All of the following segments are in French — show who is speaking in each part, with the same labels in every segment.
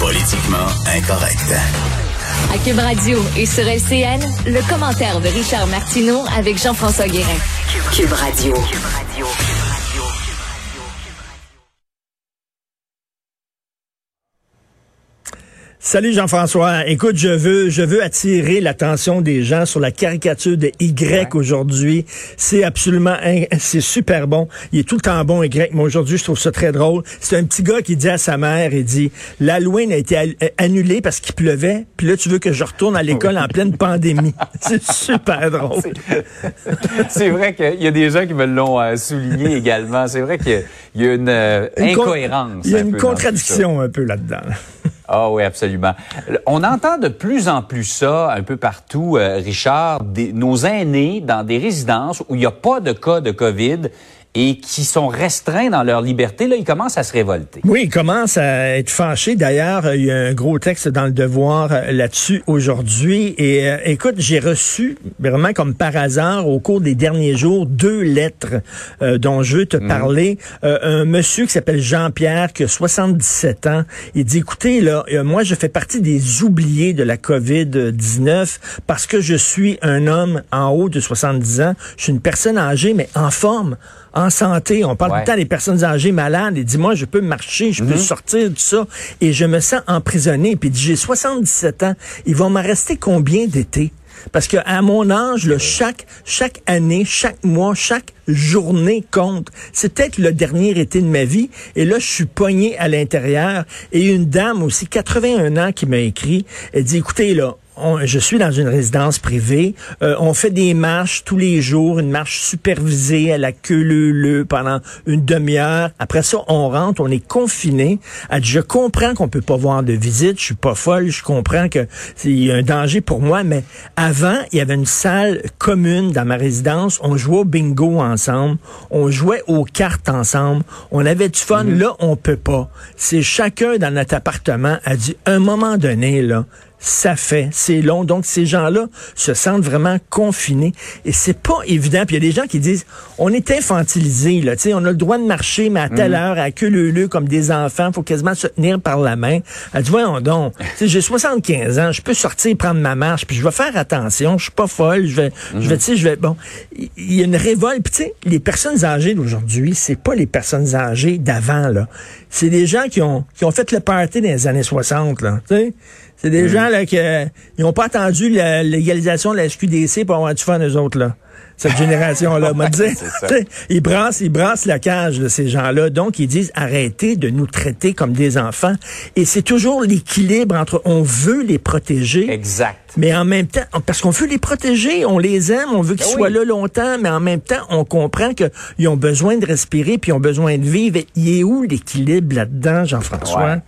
Speaker 1: Politiquement incorrect.
Speaker 2: À Cube Radio et sur LCN, le commentaire de Richard Martineau avec Jean-François Guérin. Cube Radio.
Speaker 3: Salut Jean-François. Écoute, je veux, je veux attirer l'attention des gens sur la caricature de Y aujourd'hui. C'est absolument, c'est super bon. Il est tout le temps bon Y, mais aujourd'hui, je trouve ça très drôle. C'est un petit gars qui dit à sa mère, il dit, l'Halloween a été euh, annulé parce qu'il pleuvait, puis là, tu veux que je retourne à l'école en pleine pandémie. C'est super drôle.
Speaker 4: C'est vrai qu'il y a des gens qui me l'ont euh, souligné également. C'est vrai qu'il y y a une, euh,
Speaker 3: Une
Speaker 4: incohérence.
Speaker 3: Il y a
Speaker 4: un
Speaker 3: une
Speaker 4: peu
Speaker 3: contradiction un peu là-dedans.
Speaker 4: Ah oui, absolument. On entend de plus en plus ça un peu partout, euh, Richard, des- nos aînés dans des résidences où il n'y a pas de cas de COVID et qui sont restreints dans leur liberté, là, ils commencent à se révolter.
Speaker 3: Oui, il commence à être fâché. D'ailleurs, il y a un gros texte dans le Devoir euh, là-dessus aujourd'hui. Et euh, écoute, j'ai reçu vraiment comme par hasard au cours des derniers jours deux lettres euh, dont je veux te parler. Euh, un monsieur qui s'appelle Jean-Pierre qui a 77 ans. Il dit, écoutez, là, euh, moi, je fais partie des oubliés de la COVID-19 parce que je suis un homme en haut de 70 ans. Je suis une personne âgée, mais en forme en santé. On parle
Speaker 4: Ouais.
Speaker 3: tout le temps des personnes âgées malades. Et dit, moi, je peux marcher, je peux sortir de ça. Et je me sens emprisonné. Puis j'ai 77 ans. Il va m'en rester combien d'été? Parce que à mon âge, là, chaque chaque année, chaque mois, chaque journée compte. C'est peut-être le dernier été de ma vie. Et là, je suis pogné à l'intérieur. Et une dame aussi, 81 ans, qui m'a écrit. Elle dit, écoutez, là, on- je suis dans une résidence privée. Euh, on fait des marches tous les jours, une marche supervisée à la queue leu leu pendant une demi-heure. Après ça, on rentre, on est confiné. Elle dit, je comprends qu'on peut pas voir de visite, je suis pas folle, je comprends que c'est un danger pour moi, mais avant, il y avait une salle commune dans ma résidence. On jouait au bingo ensemble, on jouait aux cartes ensemble, on avait du fun. Là, on peut pas. C'est chacun dans notre appartement a dit, un moment donné, là, ça fait, c'est long. Donc, ces gens-là se sentent vraiment confinés. Et c'est pas évident. Puis il y a des gens qui disent, on est infantilisé, là. Tu sais, on a le droit de marcher, mais à telle heure, à queue leu leu, comme des enfants. faut quasiment se tenir par la main. Elle dit, voyons donc. Tu sais, j'ai 75 ans, je peux sortir prendre ma marche, puis je vais faire attention. Je suis pas folle. Je vais, je vais, tu sais, je vais, bon. Il il y a une révolte. Puis tu sais, les personnes âgées d'aujourd'hui, c'est pas les personnes âgées d'avant, là. C'est des gens qui ont, qui ont fait le party dans les années 60, là. Tu sais? C'est des gens là qui euh, ils ont pas attendu la légalisation de la SQDC pour avoir du fun eux autres là. Cette génération-là, m'a dit. Ils brassent, ils brassent la cage de ces gens-là. Donc, ils disent arrêtez de nous traiter comme des enfants. Et c'est toujours l'équilibre entre on veut les protéger,
Speaker 4: Exact.
Speaker 3: mais en même temps, parce qu'on veut les protéger, on les aime, on veut qu'ils
Speaker 4: Ben
Speaker 3: soient là longtemps, mais en même temps, on comprend qu'ils ont besoin de respirer, puis ils ont besoin de vivre. Il est où l'équilibre là-dedans, Jean-François?
Speaker 4: Ouais.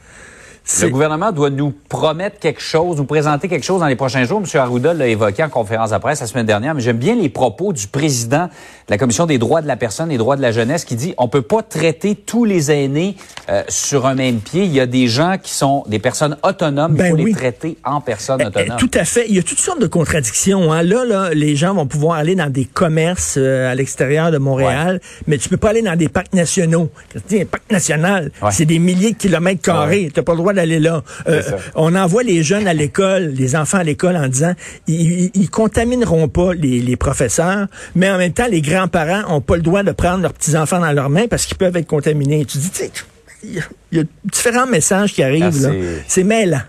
Speaker 4: Le gouvernement doit nous promettre quelque chose, nous présenter quelque chose dans les prochains jours. M. Arruda l'a évoqué en conférence de presse la semaine dernière, mais j'aime bien les propos du président de la Commission des droits de la personne et des droits de la jeunesse qui dit on peut pas traiter tous les aînés euh, sur un même pied. Il y a des gens qui sont des personnes autonomes,
Speaker 3: Ben
Speaker 4: il faut
Speaker 3: oui.
Speaker 4: les traiter en personnes
Speaker 3: eh,
Speaker 4: autonomes.
Speaker 3: Tout à fait. Il y a toutes sortes de contradictions. Hein. Là, là, les gens vont pouvoir aller dans des commerces euh, à l'extérieur de Montréal, mais tu peux pas aller dans des parcs nationaux. Un parc national,
Speaker 4: Ouais.
Speaker 3: c'est des milliers de kilomètres carrés. Tu n'as pas le droit d'aller là. Euh, on envoie les jeunes à l'école, les enfants à l'école en disant ils, ils, ils contamineront pas les, les professeurs, mais en même temps, les grands-parents ont pas le droit de prendre leurs petits-enfants dans leurs mains parce qu'ils peuvent être contaminés. Tu dis, tu il y a- il y a différents messages qui arrivent.
Speaker 4: Ah, c'est-
Speaker 3: mêlant.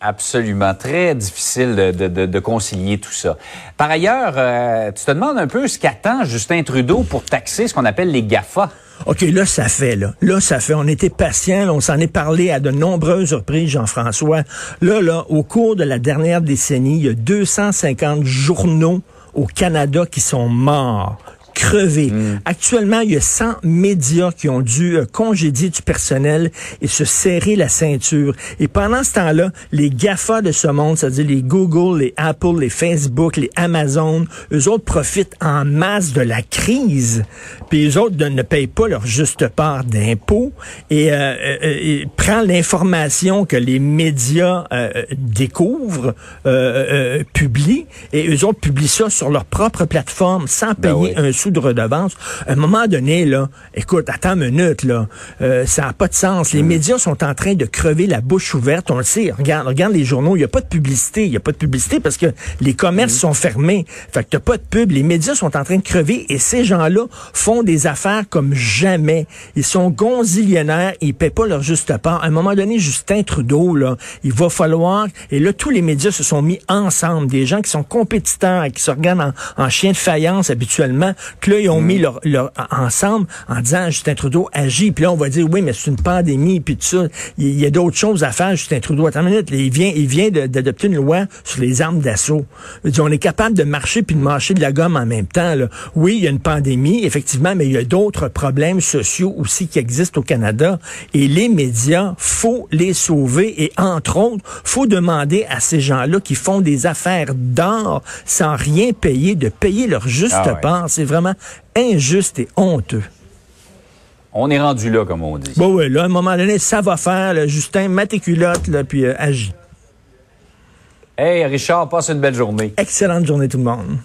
Speaker 4: Absolument. Très difficile de, de, de, de concilier tout ça. Par ailleurs, euh, tu te demandes un peu ce qu'attend Justin Trudeau pour taxer ce qu'on appelle les GAFA.
Speaker 3: OK, là, ça fait, là. Là, ça fait. On était patients, là, on s'en est parlé à de nombreuses reprises, Jean-François. Là, là, au cours de la dernière décennie, il y a 250 journaux au Canada qui sont morts. Crever. Mm. Actuellement, il y a 100 médias qui ont dû euh, congédier du personnel et se serrer la ceinture. Et pendant ce temps-là, les GAFA de ce monde, c'est-à-dire les Google, les Apple, les Facebook, les Amazon, eux autres profitent en masse de la crise. Puis eux autres ne payent pas leur juste part d'impôts et, euh, euh prend l'information que les médias découvrent, publient, et eux autres publient ça sur leur propre plateforme sans ben payer un sou de redevance. À un moment donné, là, écoute, attends une minute, là, euh, ça n'a pas de sens. Les médias sont en train de crever la bouche ouverte. On le sait. Regarde, regarde les journaux. Il n'y a pas de publicité. Il n'y a pas de publicité parce que les commerces mm. sont fermés. Fait que t'as pas de pub. Les médias sont en train de crever et ces gens-là font des affaires comme jamais. Ils sont gonzillionnaires. Ils paient pas leur juste part. À un moment donné, Justin Trudeau, là, il va falloir, et là, tous les médias se sont mis ensemble. Des gens qui sont compétiteurs, qui se regardent en, chien de faïence habituellement, que là, ils ont mm. mis leur, leur, ensemble en disant Justin Trudeau agit. Puis là, on va dire, oui, mais c'est une pandémie, puis tout ça. Il y a d'autres choses à faire, Justin Trudeau. Attends une minute, il vient, il vient d'adopter une loi sur les armes d'assaut. On est capable de marcher puis de marcher de la gomme en même temps. Là. Oui, il y a une pandémie, effectivement, mais il y a d'autres problèmes sociaux aussi qui existent au Canada. Et les médias, faut les sauver. Et entre autres, faut demander à ces gens-là qui font des affaires d'or sans rien payer, de payer leur juste ah part. C'est vraiment injuste et honteux.
Speaker 4: On est rendu là, comme on dit.
Speaker 3: Bon, oui, là, à un moment donné, ça va faire. Justin, mets là, puis euh, agis.
Speaker 4: Hey, Richard, passe une belle journée.
Speaker 3: Excellente journée, tout le monde.